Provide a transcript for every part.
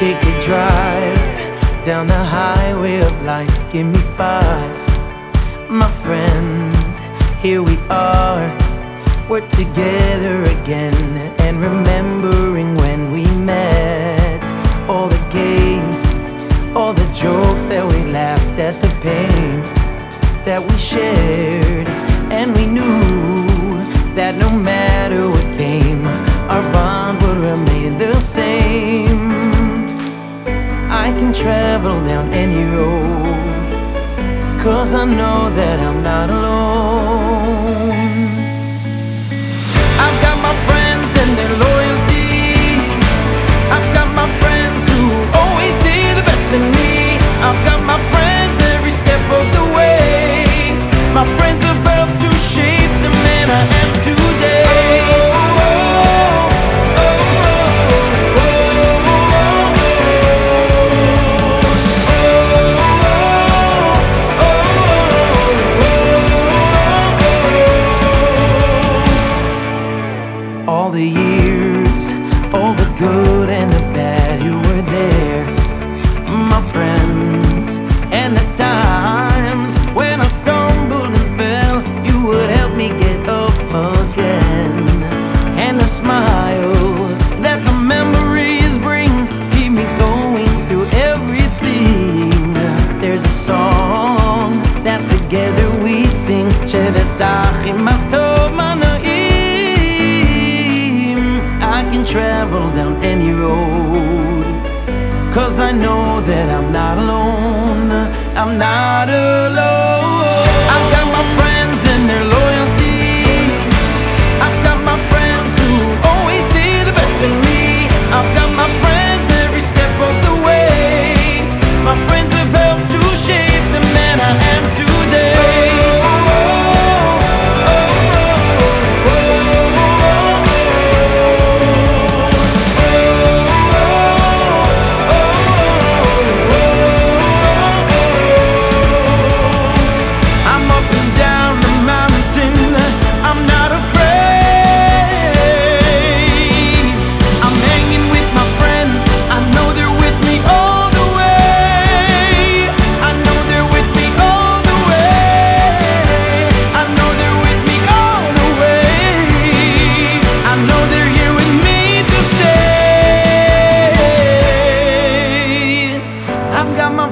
take a drive down the highway of life. Give me five, my friend. Here we are, we're together again, and remembering when we met. All the games, all the jokes that we laughed at, the pain that we shared, travel down any road, cause I know that I'm not alone. Song that together we sing. I can travel down any road. Cause I know that I'm not alone. I'm not alone.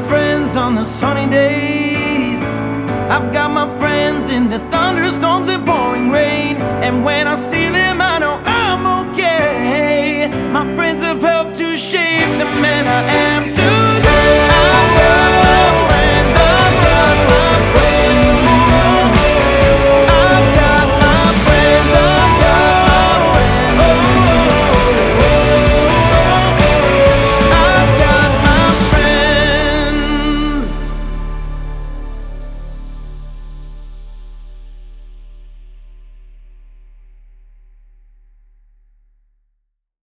Friends on the sunny days. I've got my friends in the thunderstorms and pouring rain. And when I see them, I know I'm okay. My friends have helped to shape the man I am.